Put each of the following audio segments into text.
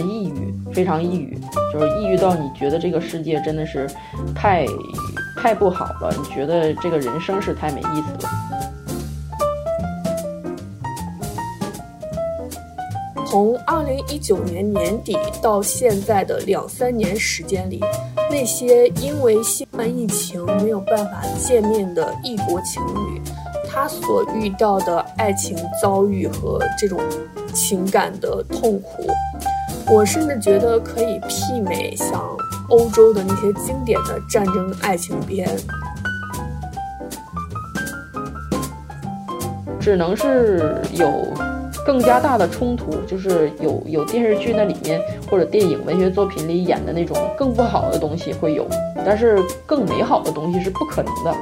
抑郁，非常抑郁，就是抑郁到你觉得这个世界真的是太太不好了，你觉得这个人生是太没意思了。从二零一九年年底到现在的两三年时间里，那些因为新冠疫情没有办法见面的异国情侣，他所遇到的爱情遭遇和这种情感的痛苦，我甚至觉得可以媲美像欧洲的那些经典的战争爱情片。只能是有。更加大的冲突，就是有有电视剧那里面或者电影文学作品里演的那种更不好的东西会有，但是更美好的东西是不可能的。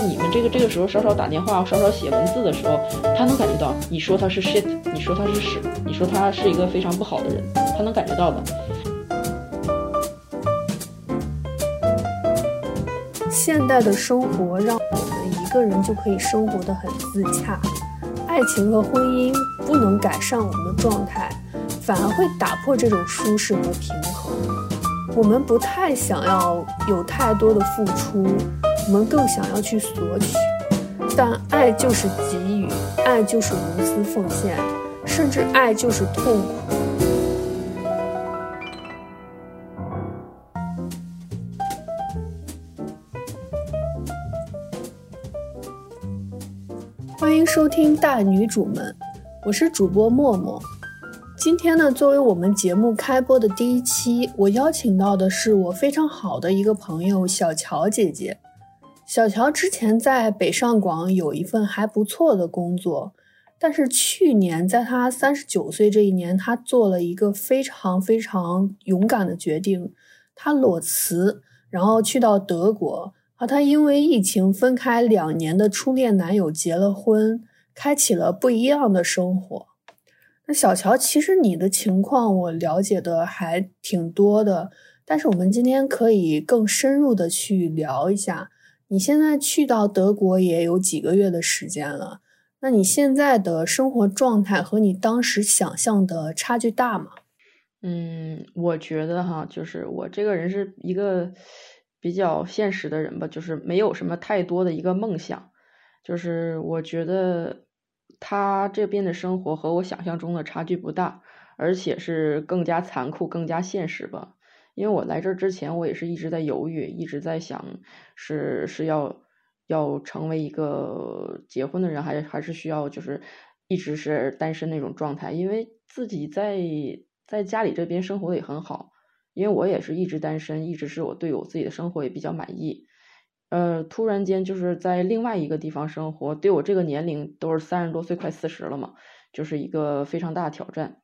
你们这个这个时候稍稍打电话，稍稍写文字的时候，他能感觉到你说他是 shit，你说他是屎，你说他是一个非常不好的人，他能感觉到的。现代的生活让我们一个人就可以生活的很自洽，爱情和婚姻不能改善我们的状态，反而会打破这种舒适和平衡。我们不太想要有太多的付出，我们更想要去索取。但爱就是给予，爱就是无私奉献，甚至爱就是痛苦。欢迎收听大女主们，我是主播默默。今天呢，作为我们节目开播的第一期，我邀请到的是我非常好的一个朋友小乔姐姐。小乔之前在北上广有一份还不错的工作，但是去年在她三十九岁这一年，她做了一个非常非常勇敢的决定，她裸辞，然后去到德国。和她因为疫情分开两年的初恋男友结了婚，开启了不一样的生活。那小乔，其实你的情况我了解的还挺多的，但是我们今天可以更深入的去聊一下。你现在去到德国也有几个月的时间了，那你现在的生活状态和你当时想象的差距大吗？嗯，我觉得哈，就是我这个人是一个。比较现实的人吧，就是没有什么太多的一个梦想，就是我觉得他这边的生活和我想象中的差距不大，而且是更加残酷、更加现实吧。因为我来这儿之前，我也是一直在犹豫，一直在想，是是要要成为一个结婚的人，还还是需要就是一直是单身那种状态，因为自己在在家里这边生活的也很好。因为我也是一直单身，一直是我对我自己的生活也比较满意。呃，突然间就是在另外一个地方生活，对我这个年龄都是三十多岁，快四十了嘛，就是一个非常大的挑战。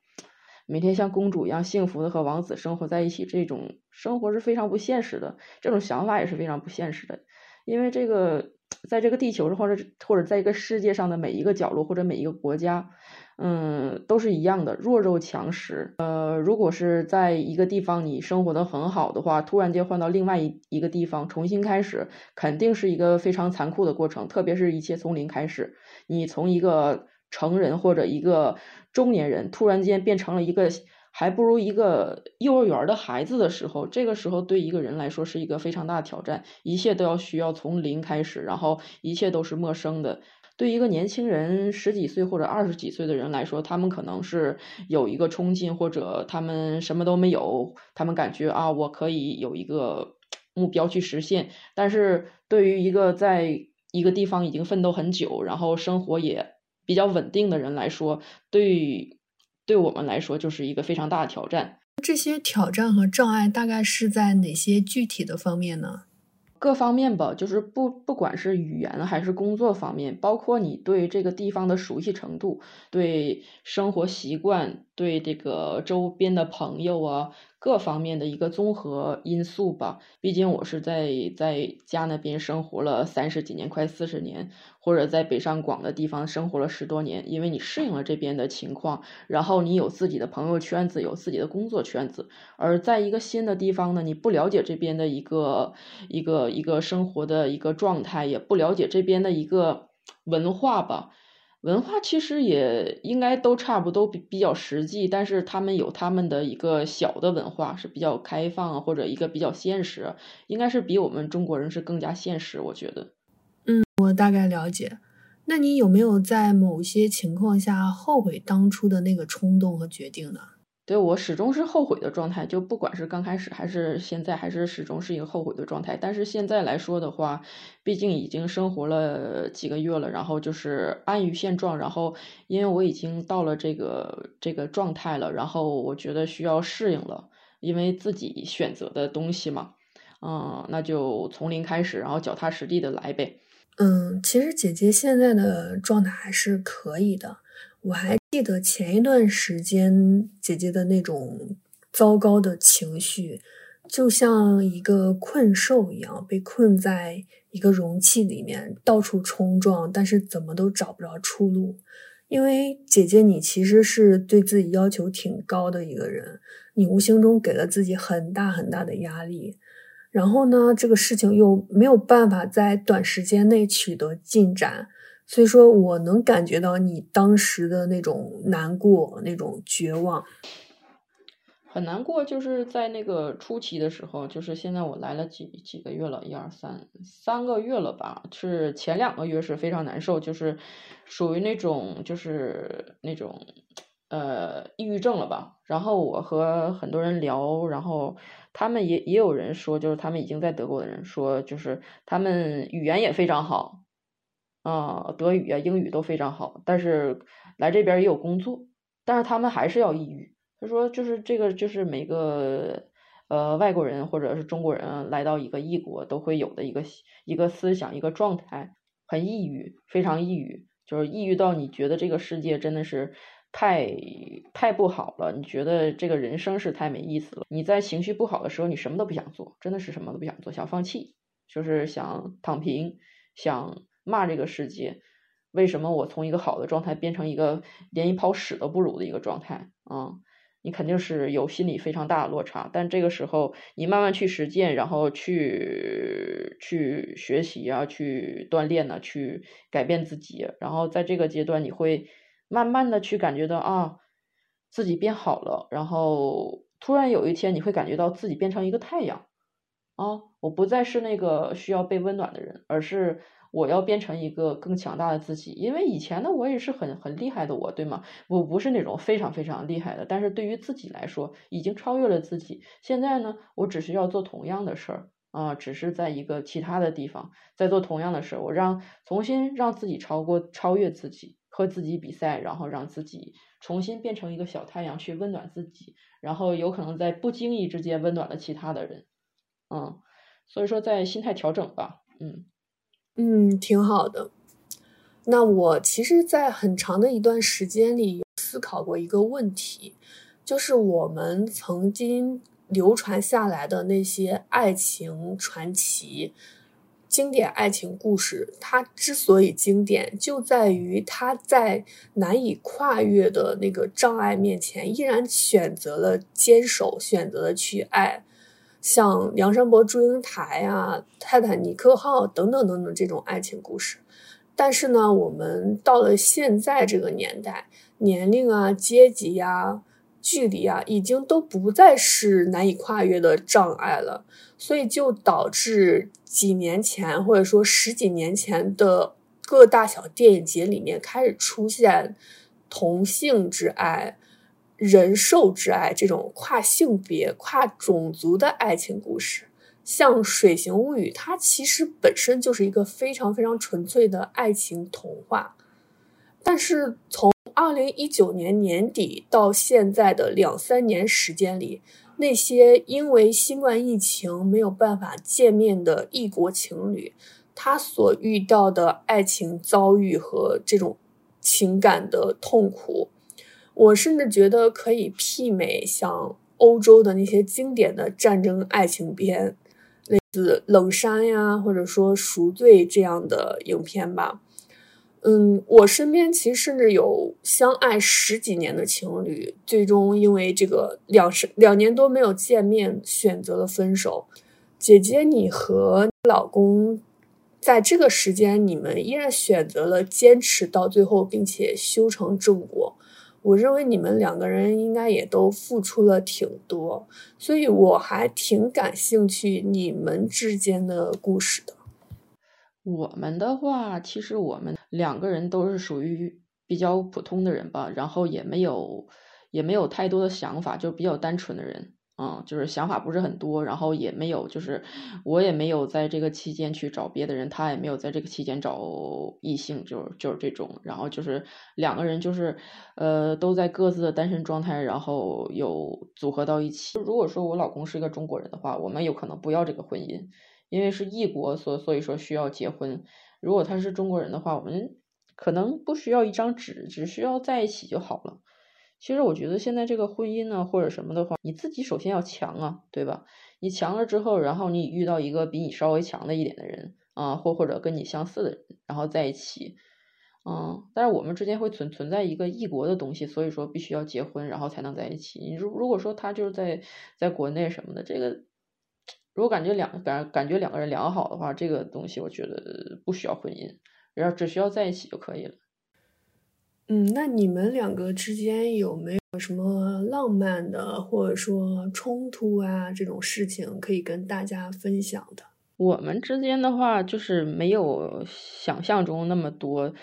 每天像公主一样幸福的和王子生活在一起，这种生活是非常不现实的，这种想法也是非常不现实的。因为这个，在这个地球上，或者或者在一个世界上的每一个角落，或者每一个国家。嗯，都是一样的，弱肉强食。呃，如果是在一个地方你生活的很好的话，突然间换到另外一一个地方重新开始，肯定是一个非常残酷的过程。特别是一切从零开始，你从一个成人或者一个中年人，突然间变成了一个还不如一个幼儿园的孩子的时候，这个时候对一个人来说是一个非常大的挑战，一切都要需要从零开始，然后一切都是陌生的。对一个年轻人十几岁或者二十几岁的人来说，他们可能是有一个冲劲，或者他们什么都没有，他们感觉啊，我可以有一个目标去实现。但是对于一个在一个地方已经奋斗很久，然后生活也比较稳定的人来说，对对我们来说就是一个非常大的挑战。这些挑战和障碍大概是在哪些具体的方面呢？各方面吧，就是不不管是语言还是工作方面，包括你对这个地方的熟悉程度，对生活习惯，对这个周边的朋友啊。各方面的一个综合因素吧，毕竟我是在在家那边生活了三十几年，快四十年，或者在北上广的地方生活了十多年。因为你适应了这边的情况，然后你有自己的朋友圈子，有自己的工作圈子，而在一个新的地方呢，你不了解这边的一个一个一个生活的一个状态，也不了解这边的一个文化吧。文化其实也应该都差不多，比比较实际，但是他们有他们的一个小的文化是比较开放，或者一个比较现实，应该是比我们中国人是更加现实，我觉得。嗯，我大概了解。那你有没有在某些情况下后悔当初的那个冲动和决定呢？对我始终是后悔的状态，就不管是刚开始还是现在，还是始终是一个后悔的状态。但是现在来说的话，毕竟已经生活了几个月了，然后就是安于现状。然后因为我已经到了这个这个状态了，然后我觉得需要适应了，因为自己选择的东西嘛，嗯，那就从零开始，然后脚踏实地的来呗。嗯，其实姐姐现在的状态还是可以的。我还记得前一段时间姐姐的那种糟糕的情绪，就像一个困兽一样，被困在一个容器里面，到处冲撞，但是怎么都找不着出路。因为姐姐你其实是对自己要求挺高的一个人，你无形中给了自己很大很大的压力，然后呢，这个事情又没有办法在短时间内取得进展。所以说我能感觉到你当时的那种难过、那种绝望，很难过。就是在那个初期的时候，就是现在我来了几几个月了，一二三三个月了吧？是前两个月是非常难受，就是属于那种就是那种呃抑郁症了吧？然后我和很多人聊，然后他们也也有人说，就是他们已经在德国的人说，就是他们语言也非常好。啊，德语啊，英语都非常好，但是来这边也有工作，但是他们还是要抑郁。他说，就是这个，就是每个呃外国人或者是中国人来到一个异国都会有的一个一个思想一个状态，很抑郁，非常抑郁，就是抑郁到你觉得这个世界真的是太太不好了，你觉得这个人生是太没意思了。你在情绪不好的时候，你什么都不想做，真的是什么都不想做，想放弃，就是想躺平，想。骂这个世界，为什么我从一个好的状态变成一个连一泡屎都不如的一个状态啊？你肯定是有心理非常大的落差。但这个时候，你慢慢去实践，然后去去学习啊，去锻炼呢，去改变自己。然后在这个阶段，你会慢慢的去感觉到啊，自己变好了。然后突然有一天，你会感觉到自己变成一个太阳啊！我不再是那个需要被温暖的人，而是。我要变成一个更强大的自己，因为以前的我也是很很厉害的我，对吗？我不是那种非常非常厉害的，但是对于自己来说，已经超越了自己。现在呢，我只需要做同样的事儿啊，只是在一个其他的地方在做同样的事儿，我让重新让自己超过超越自己，和自己比赛，然后让自己重新变成一个小太阳去温暖自己，然后有可能在不经意之间温暖了其他的人，嗯，所以说在心态调整吧，嗯。嗯，挺好的。那我其实，在很长的一段时间里，思考过一个问题，就是我们曾经流传下来的那些爱情传奇、经典爱情故事，它之所以经典，就在于它在难以跨越的那个障碍面前，依然选择了坚守，选择了去爱。像梁山伯祝英台啊、泰坦尼克号等等等等这种爱情故事，但是呢，我们到了现在这个年代，年龄啊、阶级呀、距离啊，已经都不再是难以跨越的障碍了，所以就导致几年前或者说十几年前的各大小电影节里面开始出现同性之爱。人兽之爱，这种跨性别、跨种族的爱情故事，像《水形物语》，它其实本身就是一个非常非常纯粹的爱情童话。但是从二零一九年年底到现在的两三年时间里，那些因为新冠疫情没有办法见面的异国情侣，他所遇到的爱情遭遇和这种情感的痛苦。我甚至觉得可以媲美像欧洲的那些经典的战争爱情片，类似《冷山》呀，或者说《赎罪》这样的影片吧。嗯，我身边其实甚至有相爱十几年的情侣，最终因为这个两十两年多没有见面，选择了分手。姐姐，你和老公在这个时间，你们依然选择了坚持到最后，并且修成正果。我认为你们两个人应该也都付出了挺多，所以我还挺感兴趣你们之间的故事的。我们的话，其实我们两个人都是属于比较普通的人吧，然后也没有也没有太多的想法，就比较单纯的人。嗯，就是想法不是很多，然后也没有，就是我也没有在这个期间去找别的人，他也没有在这个期间找异性，就是就是这种，然后就是两个人就是呃都在各自的单身状态，然后有组合到一起。如果说我老公是一个中国人的话，我们有可能不要这个婚姻，因为是异国，所所以说需要结婚。如果他是中国人的话，我们可能不需要一张纸，只需要在一起就好了。其实我觉得现在这个婚姻呢，或者什么的话，你自己首先要强啊，对吧？你强了之后，然后你遇到一个比你稍微强的一点的人啊，或或者跟你相似的人，然后在一起，嗯，但是我们之间会存存在一个异国的东西，所以说必须要结婚，然后才能在一起。你如如果说他就是在在国内什么的，这个如果感觉两感感觉两个人良好的话，这个东西我觉得不需要婚姻，然后只需要在一起就可以了。嗯，那你们两个之间有没有什么浪漫的，或者说冲突啊这种事情可以跟大家分享的？我们之间的话，就是没有想象中那么多。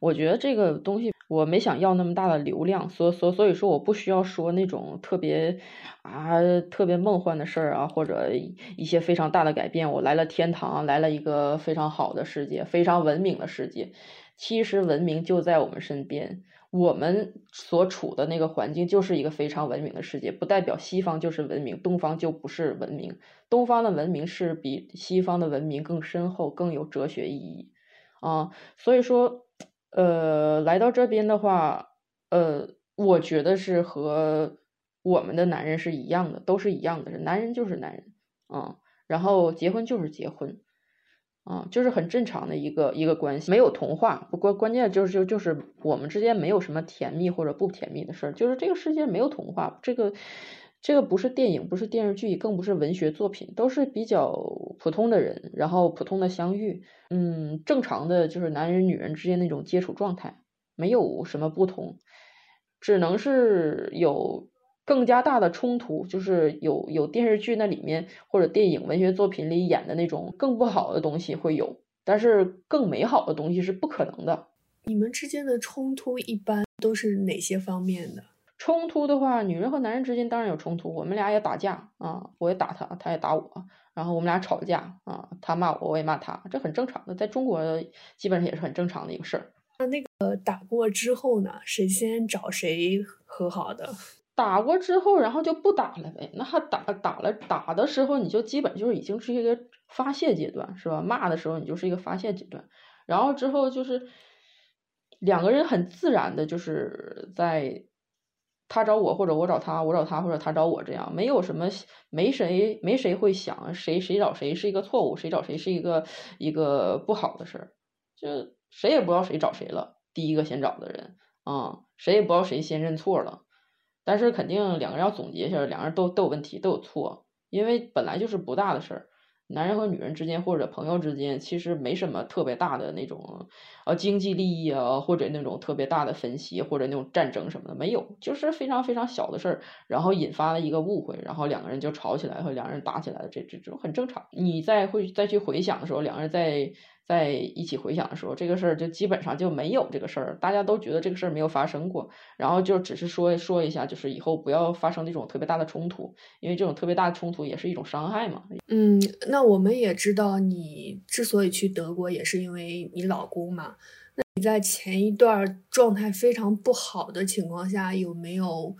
我觉得这个东西，我没想要那么大的流量，所所所以说，我不需要说那种特别啊特别梦幻的事儿啊，或者一些非常大的改变。我来了天堂，来了一个非常好的世界，非常文明的世界。其实文明就在我们身边，我们所处的那个环境就是一个非常文明的世界，不代表西方就是文明，东方就不是文明。东方的文明是比西方的文明更深厚、更有哲学意义啊。所以说，呃，来到这边的话，呃，我觉得是和我们的男人是一样的，都是一样的，男人就是男人啊，然后结婚就是结婚。啊，就是很正常的一个一个关系，没有童话。不过关键就是就就是我们之间没有什么甜蜜或者不甜蜜的事儿，就是这个世界没有童话。这个这个不是电影，不是电视剧，更不是文学作品，都是比较普通的人，然后普通的相遇，嗯，正常的就是男人女人之间那种接触状态，没有什么不同，只能是有。更加大的冲突，就是有有电视剧那里面或者电影文学作品里演的那种更不好的东西会有，但是更美好的东西是不可能的。你们之间的冲突一般都是哪些方面的？冲突的话，女人和男人之间当然有冲突，我们俩也打架啊，我也打他，他也打我，然后我们俩吵架啊，他骂我，我也骂他，这很正常的，在中国基本上也是很正常的一个事儿。那那个打过之后呢？谁先找谁和好的？打过之后，然后就不打了呗。那打打了打的时候，你就基本就是已经是一个发泄阶段，是吧？骂的时候，你就是一个发泄阶段。然后之后就是两个人很自然的，就是在他找我或者我找他，我找他或者他找我这样，没有什么没谁没谁会想谁谁找谁是一个错误，谁找谁是一个一个不好的事儿，就谁也不知道谁找谁了。第一个先找的人啊，谁也不知道谁先认错了。但是肯定两个人要总结一下，两个人都都有问题，都有错，因为本来就是不大的事儿。男人和女人之间或者朋友之间，其实没什么特别大的那种呃经济利益啊，或者那种特别大的分歧或者那种战争什么的，没有，就是非常非常小的事儿，然后引发了一个误会，然后两个人就吵起来，和两个人打起来了，这这这种很正常。你再会再去回想的时候，两个人在。在一起回想的时候，这个事儿就基本上就没有这个事儿，大家都觉得这个事儿没有发生过，然后就只是说说一下，就是以后不要发生那种特别大的冲突，因为这种特别大的冲突也是一种伤害嘛。嗯，那我们也知道，你之所以去德国，也是因为你老公嘛。那你在前一段状态非常不好的情况下，有没有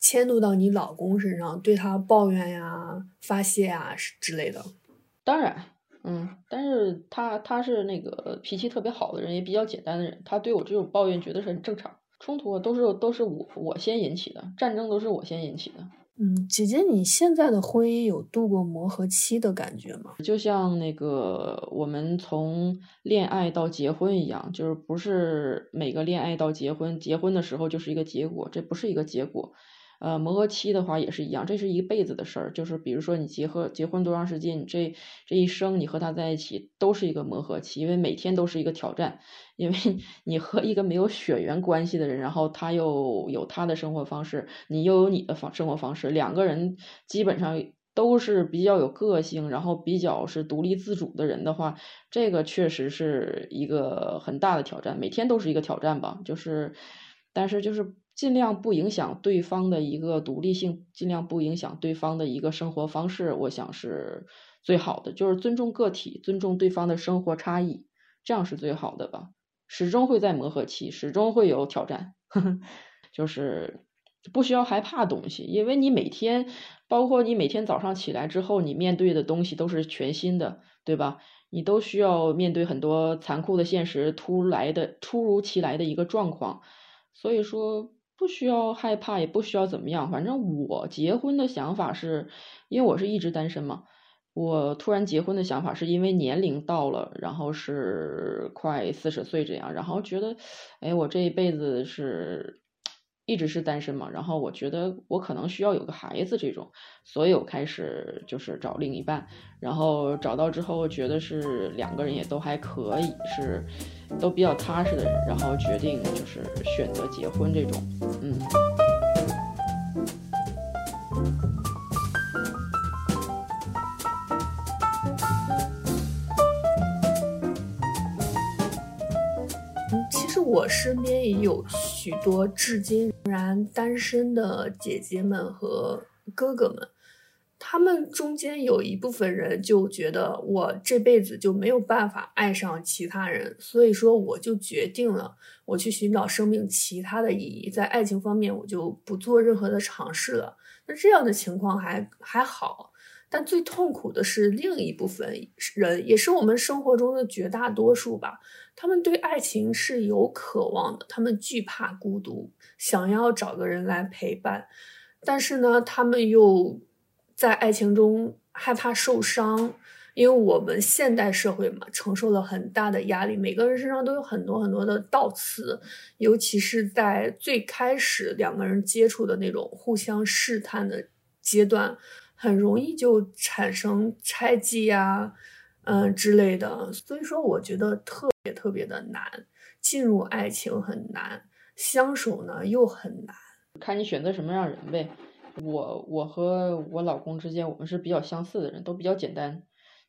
迁怒到你老公身上，对他抱怨呀、发泄啊之类的？当然。嗯，但是他他是那个脾气特别好的人，也比较简单的人，他对我这种抱怨觉得是很正常。冲突都是都是我我先引起的，战争都是我先引起的。嗯，姐姐，你现在的婚姻有度过磨合期的感觉吗？就像那个我们从恋爱到结婚一样，就是不是每个恋爱到结婚，结婚的时候就是一个结果，这不是一个结果。呃，磨合期的话也是一样，这是一辈子的事儿。就是比如说你结合结婚多长时间，你这这一生你和他在一起都是一个磨合期，因为每天都是一个挑战。因为 你和一个没有血缘关系的人，然后他又有他的生活方式，你又有你的方生活方式，两个人基本上都是比较有个性，然后比较是独立自主的人的话，这个确实是一个很大的挑战，每天都是一个挑战吧。就是，但是就是。尽量不影响对方的一个独立性，尽量不影响对方的一个生活方式，我想是最好的。就是尊重个体，尊重对方的生活差异，这样是最好的吧。始终会在磨合期，始终会有挑战，就是不需要害怕东西，因为你每天，包括你每天早上起来之后，你面对的东西都是全新的，对吧？你都需要面对很多残酷的现实，突来的突如其来的一个状况，所以说。不需要害怕，也不需要怎么样。反正我结婚的想法是，因为我是一直单身嘛。我突然结婚的想法是因为年龄到了，然后是快四十岁这样，然后觉得，哎，我这一辈子是。一直是单身嘛，然后我觉得我可能需要有个孩子这种，所以我开始就是找另一半，然后找到之后觉得是两个人也都还可以，是都比较踏实的人，然后决定就是选择结婚这种，嗯。其实我身边也有许多至今仍然单身的姐姐们和哥哥们，他们中间有一部分人就觉得我这辈子就没有办法爱上其他人，所以说我就决定了，我去寻找生命其他的意义，在爱情方面我就不做任何的尝试了。那这样的情况还还好。但最痛苦的是另一部分人，也是我们生活中的绝大多数吧。他们对爱情是有渴望的，他们惧怕孤独，想要找个人来陪伴。但是呢，他们又在爱情中害怕受伤，因为我们现代社会嘛，承受了很大的压力，每个人身上都有很多很多的倒刺，尤其是在最开始两个人接触的那种互相试探的阶段。很容易就产生猜忌呀，嗯之类的，所以说我觉得特别特别的难，进入爱情很难，相守呢又很难，看你选择什么样人呗。我我和我老公之间，我们是比较相似的人，都比较简单。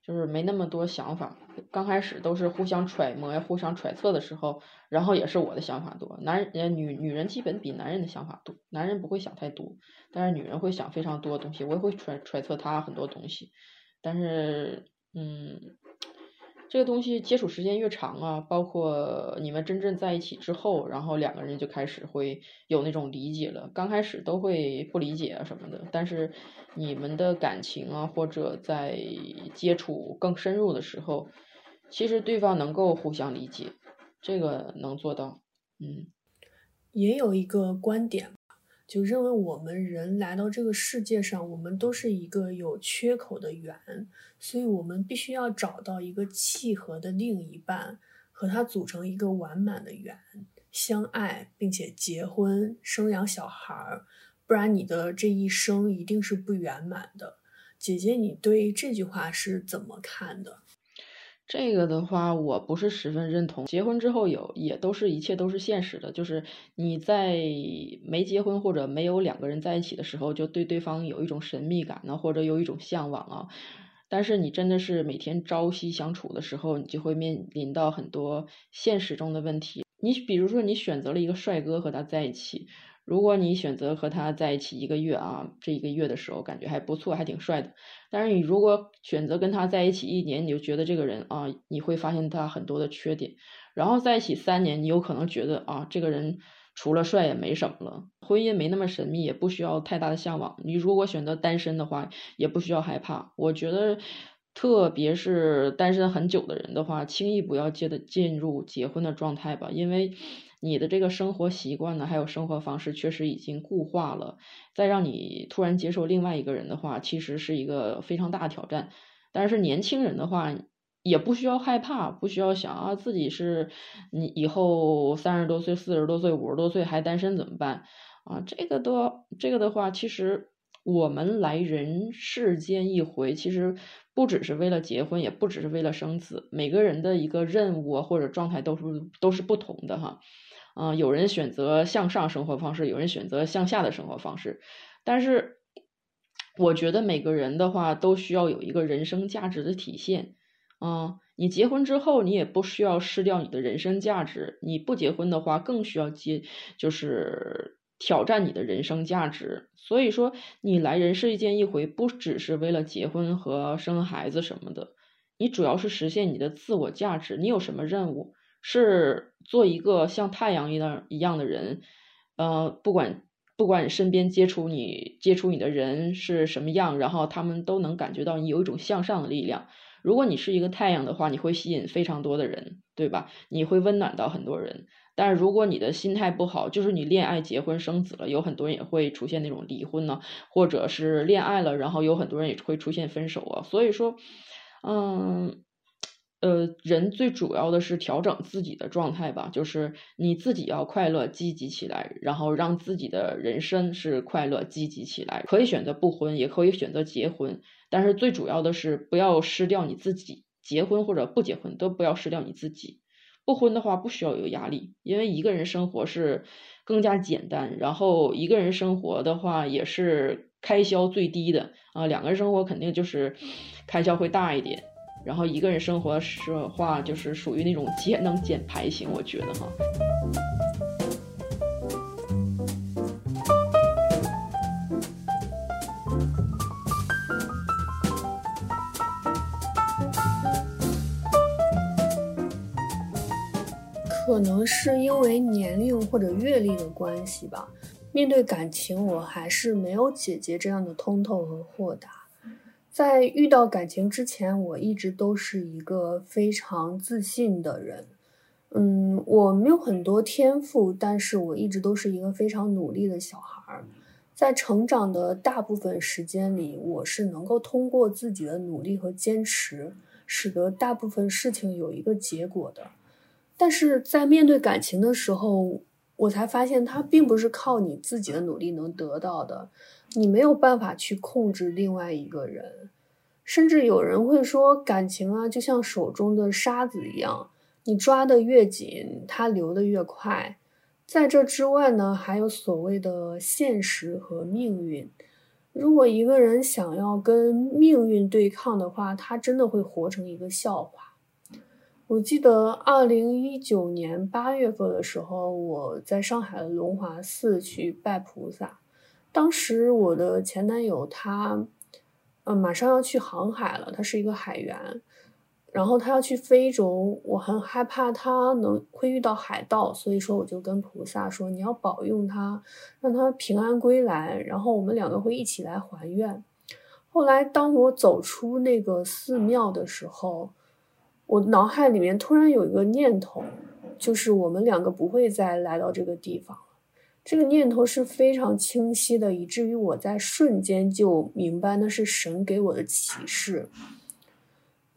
就是没那么多想法，刚开始都是互相揣摩、互相揣测的时候，然后也是我的想法多。男人、女女人基本比男人的想法多，男人不会想太多，但是女人会想非常多的东西。我也会揣揣测他很多东西，但是，嗯。这个东西接触时间越长啊，包括你们真正在一起之后，然后两个人就开始会有那种理解了。刚开始都会不理解啊什么的，但是你们的感情啊，或者在接触更深入的时候，其实对方能够互相理解，这个能做到。嗯，也有一个观点。就认为我们人来到这个世界上，我们都是一个有缺口的圆，所以我们必须要找到一个契合的另一半，和他组成一个完满的圆，相爱并且结婚生养小孩儿，不然你的这一生一定是不圆满的。姐姐，你对这句话是怎么看的？这个的话，我不是十分认同。结婚之后有，也都是一切都是现实的，就是你在没结婚或者没有两个人在一起的时候，就对对方有一种神秘感呢，或者有一种向往啊。但是你真的是每天朝夕相处的时候，你就会面临到很多现实中的问题。你比如说，你选择了一个帅哥和他在一起。如果你选择和他在一起一个月啊，这一个月的时候感觉还不错，还挺帅的。但是你如果选择跟他在一起一年，你就觉得这个人啊，你会发现他很多的缺点。然后在一起三年，你有可能觉得啊，这个人除了帅也没什么了。婚姻没那么神秘，也不需要太大的向往。你如果选择单身的话，也不需要害怕。我觉得，特别是单身很久的人的话，轻易不要接的进入结婚的状态吧，因为。你的这个生活习惯呢，还有生活方式确实已经固化了，再让你突然接受另外一个人的话，其实是一个非常大的挑战。但是年轻人的话，也不需要害怕，不需要想啊自己是你以后三十多岁、四十多岁、五十多岁还单身怎么办？啊，这个都这个的话，其实我们来人世间一回，其实不只是为了结婚，也不只是为了生子，每个人的一个任务或者状态都是都是不同的哈。嗯，有人选择向上生活方式，有人选择向下的生活方式，但是我觉得每个人的话都需要有一个人生价值的体现。嗯，你结婚之后，你也不需要失掉你的人生价值；你不结婚的话，更需要接就是。挑战你的人生价值，所以说你来人世间一回，不只是为了结婚和生孩子什么的，你主要是实现你的自我价值。你有什么任务？是做一个像太阳一样一样的人，呃，不管不管身边接触你接触你的人是什么样，然后他们都能感觉到你有一种向上的力量。如果你是一个太阳的话，你会吸引非常多的人，对吧？你会温暖到很多人。但是如果你的心态不好，就是你恋爱、结婚、生子了，有很多人也会出现那种离婚呢，或者是恋爱了，然后有很多人也会出现分手啊。所以说，嗯，呃，人最主要的是调整自己的状态吧，就是你自己要快乐、积极起来，然后让自己的人生是快乐、积极起来。可以选择不婚，也可以选择结婚，但是最主要的是不要失掉你自己。结婚或者不结婚，都不要失掉你自己。不婚的话不需要有压力，因为一个人生活是更加简单，然后一个人生活的话也是开销最低的啊。两个人生活肯定就是开销会大一点，然后一个人生活的话就是属于那种节能减排型，我觉得哈。可能是因为年龄或者阅历的关系吧，面对感情，我还是没有姐姐这样的通透和豁达。在遇到感情之前，我一直都是一个非常自信的人。嗯，我没有很多天赋，但是我一直都是一个非常努力的小孩儿。在成长的大部分时间里，我是能够通过自己的努力和坚持，使得大部分事情有一个结果的。但是在面对感情的时候，我才发现它并不是靠你自己的努力能得到的，你没有办法去控制另外一个人，甚至有人会说，感情啊就像手中的沙子一样，你抓得越紧，它流得越快。在这之外呢，还有所谓的现实和命运。如果一个人想要跟命运对抗的话，他真的会活成一个笑话。我记得二零一九年八月份的时候，我在上海的龙华寺去拜菩萨。当时我的前男友他，嗯，马上要去航海了，他是一个海员，然后他要去非洲，我很害怕他能会遇到海盗，所以说我就跟菩萨说：“你要保佑他，让他平安归来，然后我们两个会一起来还愿。”后来当我走出那个寺庙的时候，我脑海里面突然有一个念头，就是我们两个不会再来到这个地方。这个念头是非常清晰的，以至于我在瞬间就明白那是神给我的启示。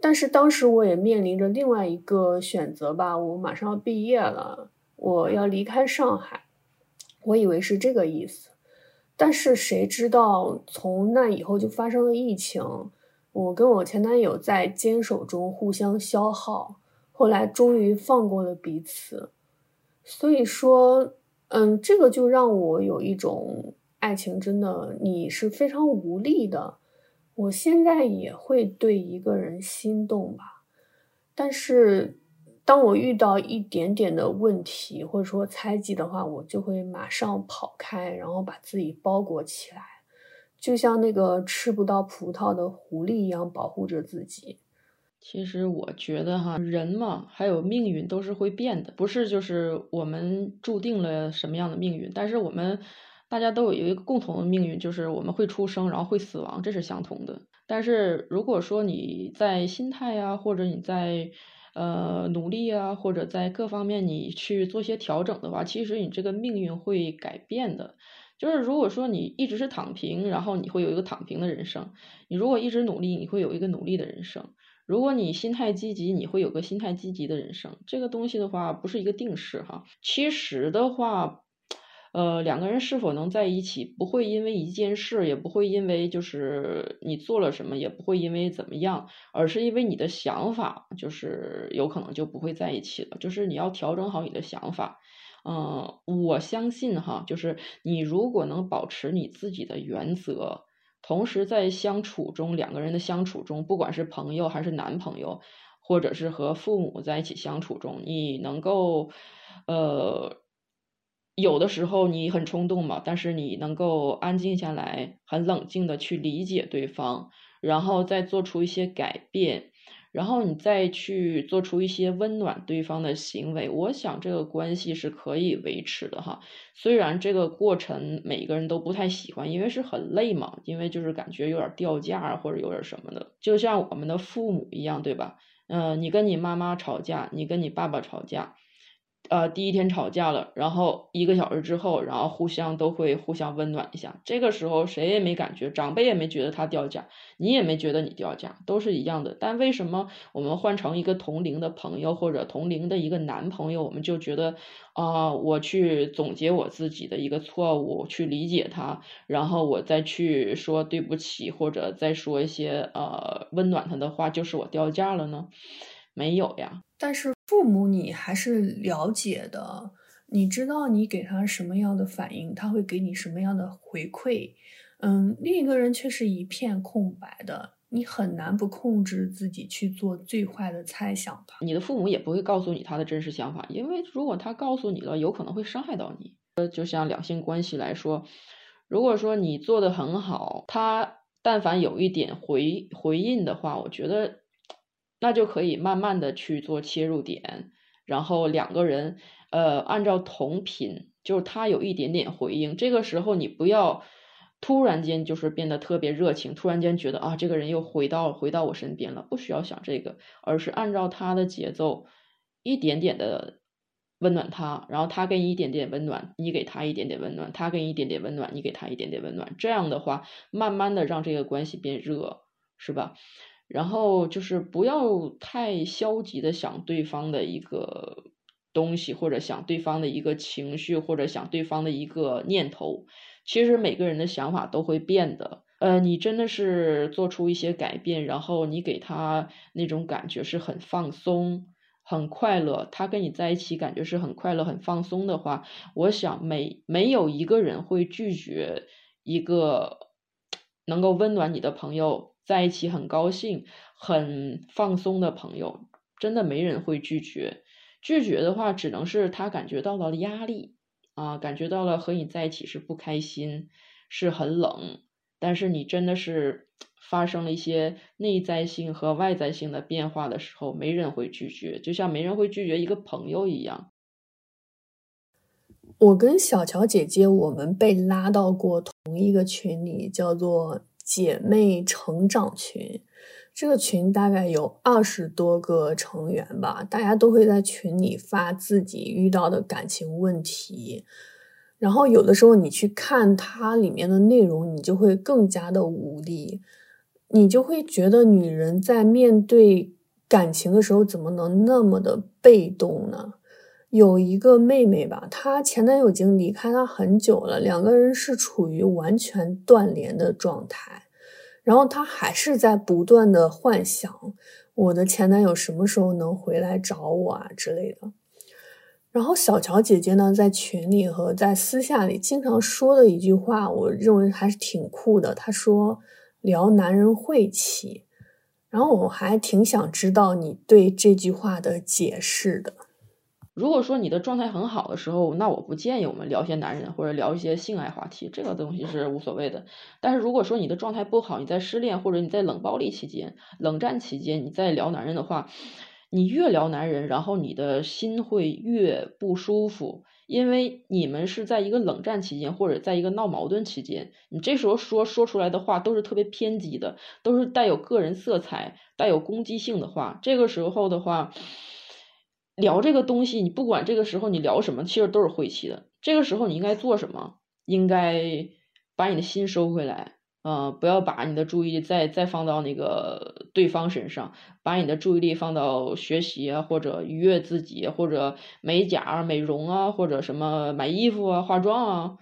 但是当时我也面临着另外一个选择吧，我马上要毕业了，我要离开上海。我以为是这个意思，但是谁知道从那以后就发生了疫情。我跟我前男友在坚守中互相消耗，后来终于放过了彼此。所以说，嗯，这个就让我有一种爱情真的你是非常无力的。我现在也会对一个人心动吧，但是当我遇到一点点的问题或者说猜忌的话，我就会马上跑开，然后把自己包裹起来。就像那个吃不到葡萄的狐狸一样保护着自己。其实我觉得哈，人嘛，还有命运都是会变的，不是就是我们注定了什么样的命运。但是我们大家都有一个共同的命运，就是我们会出生，然后会死亡，这是相同的。但是如果说你在心态呀，或者你在呃努力啊，或者在各方面你去做些调整的话，其实你这个命运会改变的。就是如果说你一直是躺平，然后你会有一个躺平的人生；你如果一直努力，你会有一个努力的人生；如果你心态积极，你会有个心态积极的人生。这个东西的话，不是一个定式哈。其实的话，呃，两个人是否能在一起，不会因为一件事，也不会因为就是你做了什么，也不会因为怎么样，而是因为你的想法，就是有可能就不会在一起了。就是你要调整好你的想法。嗯，我相信哈，就是你如果能保持你自己的原则，同时在相处中，两个人的相处中，不管是朋友还是男朋友，或者是和父母在一起相处中，你能够，呃。有的时候你很冲动嘛，但是你能够安静下来，很冷静的去理解对方，然后再做出一些改变，然后你再去做出一些温暖对方的行为，我想这个关系是可以维持的哈。虽然这个过程每个人都不太喜欢，因为是很累嘛，因为就是感觉有点掉价或者有点什么的，就像我们的父母一样，对吧？嗯，你跟你妈妈吵架，你跟你爸爸吵架。呃，第一天吵架了，然后一个小时之后，然后互相都会互相温暖一下。这个时候谁也没感觉，长辈也没觉得他掉价，你也没觉得你掉价，都是一样的。但为什么我们换成一个同龄的朋友或者同龄的一个男朋友，我们就觉得啊，我去总结我自己的一个错误，去理解他，然后我再去说对不起，或者再说一些呃温暖他的话，就是我掉价了呢？没有呀。但是。父母你还是了解的，你知道你给他什么样的反应，他会给你什么样的回馈。嗯，另一个人却是一片空白的，你很难不控制自己去做最坏的猜想吧。你的父母也不会告诉你他的真实想法，因为如果他告诉你了，有可能会伤害到你。呃，就像两性关系来说，如果说你做的很好，他但凡有一点回回应的话，我觉得。那就可以慢慢的去做切入点，然后两个人，呃，按照同频，就是他有一点点回应，这个时候你不要突然间就是变得特别热情，突然间觉得啊，这个人又回到回到我身边了，不需要想这个，而是按照他的节奏，一点点的温暖他，然后他给你一点点温暖，你给他一点点温暖，他给你一点点温暖，你给他一点点温暖，这样的话，慢慢的让这个关系变热，是吧？然后就是不要太消极的想对方的一个东西，或者想对方的一个情绪，或者想对方的一个念头。其实每个人的想法都会变的。呃，你真的是做出一些改变，然后你给他那种感觉是很放松、很快乐，他跟你在一起感觉是很快乐、很放松的话，我想没没有一个人会拒绝一个能够温暖你的朋友。在一起很高兴、很放松的朋友，真的没人会拒绝。拒绝的话，只能是他感觉到了压力啊，感觉到了和你在一起是不开心，是很冷。但是你真的是发生了一些内在性和外在性的变化的时候，没人会拒绝，就像没人会拒绝一个朋友一样。我跟小乔姐姐，我们被拉到过同一个群里，叫做。姐妹成长群，这个群大概有二十多个成员吧，大家都会在群里发自己遇到的感情问题，然后有的时候你去看它里面的内容，你就会更加的无力，你就会觉得女人在面对感情的时候怎么能那么的被动呢？有一个妹妹吧，她前男友已经离开她很久了，两个人是处于完全断联的状态。然后她还是在不断的幻想，我的前男友什么时候能回来找我啊之类的。然后小乔姐姐呢，在群里和在私下里经常说的一句话，我认为还是挺酷的。她说聊男人晦气，然后我还挺想知道你对这句话的解释的。如果说你的状态很好的时候，那我不建议我们聊一些男人或者聊一些性爱话题，这个东西是无所谓的。但是如果说你的状态不好，你在失恋或者你在冷暴力期间、冷战期间，你在聊男人的话，你越聊男人，然后你的心会越不舒服，因为你们是在一个冷战期间或者在一个闹矛盾期间，你这时候说说出来的话都是特别偏激的，都是带有个人色彩、带有攻击性的话。这个时候的话。聊这个东西，你不管这个时候你聊什么，其实都是晦气的。这个时候你应该做什么？应该把你的心收回来，呃，不要把你的注意力再再放到那个对方身上，把你的注意力放到学习啊，或者愉悦自己，或者美甲、美容啊，或者什么买衣服啊、化妆啊，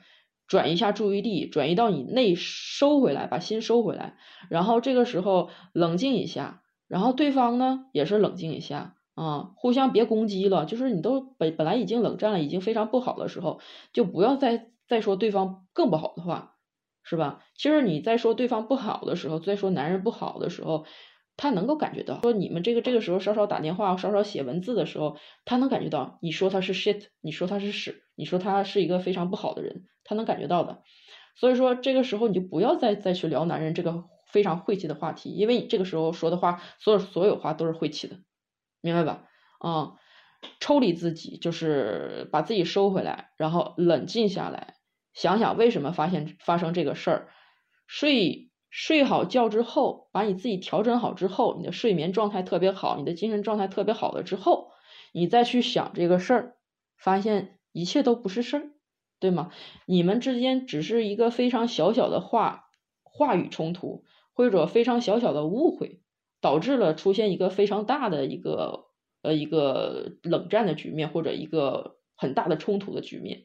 转移一下注意力，转移到你内收回来，把心收回来，然后这个时候冷静一下，然后对方呢也是冷静一下啊，互相别攻击了，就是你都本本来已经冷战了，已经非常不好的时候，就不要再再说对方更不好的话。是吧？其实你在说对方不好的时候，在说男人不好的时候，他能够感觉到。说你们这个这个时候稍稍打电话，稍稍写文字的时候，他能感觉到。你说他是 shit，你说他是屎，你说他是一个非常不好的人，他能感觉到的。所以说这个时候你就不要再再去聊男人这个非常晦气的话题，因为你这个时候说的话，所有所有话都是晦气的，明白吧？嗯，抽离自己，就是把自己收回来，然后冷静下来。想想为什么发现发生这个事儿，睡睡好觉之后，把你自己调整好之后，你的睡眠状态特别好，你的精神状态特别好了之后，你再去想这个事儿，发现一切都不是事儿，对吗？你们之间只是一个非常小小的话话语冲突，或者非常小小的误会，导致了出现一个非常大的一个呃一个冷战的局面，或者一个很大的冲突的局面，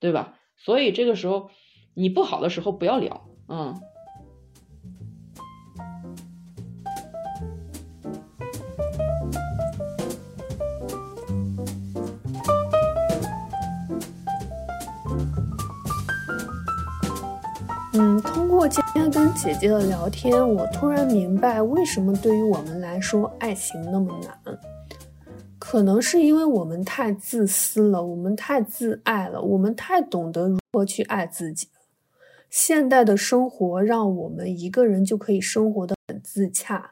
对吧？所以这个时候，你不好的时候不要聊，嗯。今天跟姐姐的聊天，我突然明白为什么对于我们来说，爱情那么难。可能是因为我们太自私了，我们太自爱了，我们太懂得如何去爱自己。现代的生活让我们一个人就可以生活的很自洽，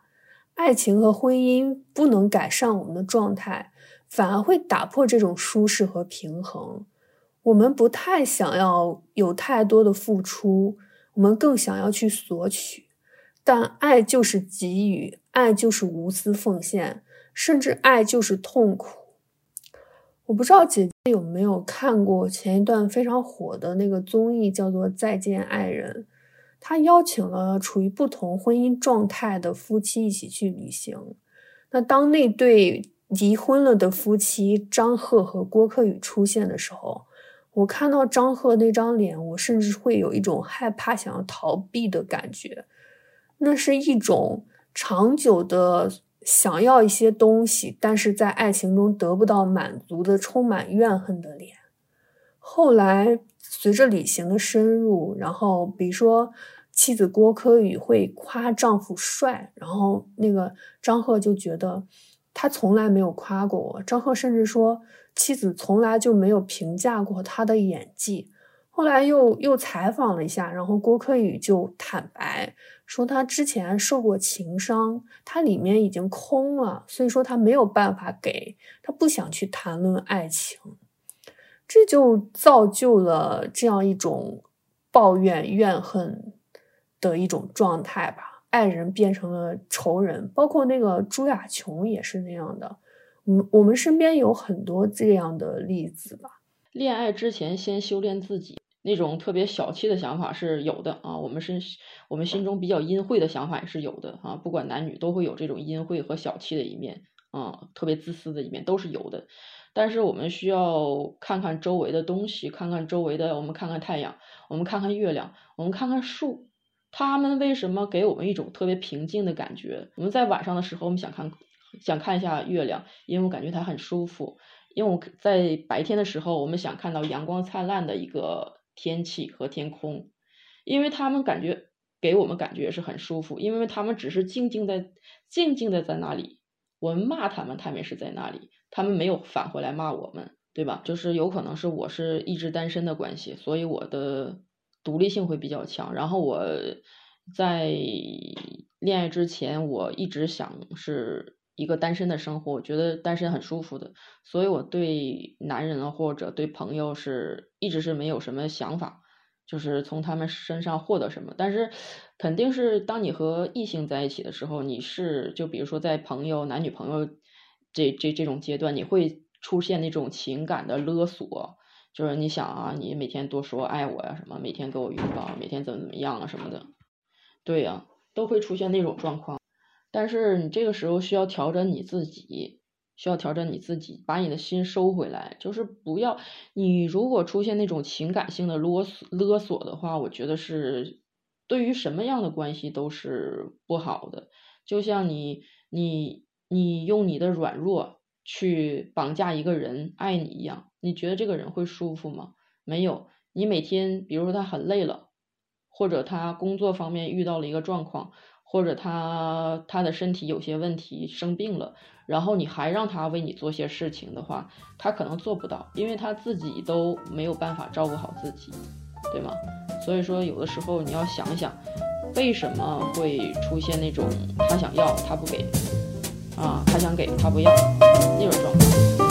爱情和婚姻不能改善我们的状态，反而会打破这种舒适和平衡。我们不太想要有太多的付出，我们更想要去索取。但爱就是给予，爱就是无私奉献。甚至爱就是痛苦。我不知道姐姐有没有看过前一段非常火的那个综艺，叫做《再见爱人》。他邀请了处于不同婚姻状态的夫妻一起去旅行。那当那对离婚了的夫妻张赫和郭柯宇出现的时候，我看到张赫那张脸，我甚至会有一种害怕、想要逃避的感觉。那是一种长久的。想要一些东西，但是在爱情中得不到满足的、充满怨恨的脸。后来随着旅行的深入，然后比如说妻子郭柯宇会夸丈夫帅，然后那个张赫就觉得他从来没有夸过我。张赫甚至说妻子从来就没有评价过他的演技。后来又又采访了一下，然后郭柯宇就坦白说，他之前受过情伤，他里面已经空了，所以说他没有办法给他不想去谈论爱情，这就造就了这样一种抱怨怨恨的一种状态吧。爱人变成了仇人，包括那个朱亚琼也是那样的。嗯，我们身边有很多这样的例子吧。恋爱之前先修炼自己。那种特别小气的想法是有的啊，我们是，我们心中比较阴晦的想法也是有的啊，不管男女都会有这种阴晦和小气的一面啊，特别自私的一面都是有的。但是我们需要看看周围的东西，看看周围的，我们看看太阳，我们看看月亮，我们看看树，他们为什么给我们一种特别平静的感觉？我们在晚上的时候，我们想看，想看一下月亮，因为我感觉它很舒服；因为我在白天的时候，我们想看到阳光灿烂的一个。天气和天空，因为他们感觉给我们感觉也是很舒服，因为他们只是静静的、静静的在那里。我们骂他们，他们也是在那里，他们没有返回来骂我们，对吧？就是有可能是我是一直单身的关系，所以我的独立性会比较强。然后我在恋爱之前，我一直想是一个单身的生活，我觉得单身很舒服的，所以我对男人或者对朋友是。一直是没有什么想法，就是从他们身上获得什么。但是，肯定是当你和异性在一起的时候，你是就比如说在朋友、男女朋友这这这种阶段，你会出现那种情感的勒索，就是你想啊，你每天多说爱我呀什么，每天给我拥抱，每天怎么怎么样啊什么的。对呀，都会出现那种状况。但是你这个时候需要调整你自己，需要调整你自己，把你的心收回来，就是不要你如果出现那种情感性的啰嗦勒索的话，我觉得是对于什么样的关系都是不好的。就像你你你用你的软弱去绑架一个人爱你一样，你觉得这个人会舒服吗？没有。你每天比如说他很累了，或者他工作方面遇到了一个状况。或者他他的身体有些问题生病了，然后你还让他为你做些事情的话，他可能做不到，因为他自己都没有办法照顾好自己，对吗？所以说有的时候你要想想，为什么会出现那种他想要他不给，啊他想给他不要那种状况。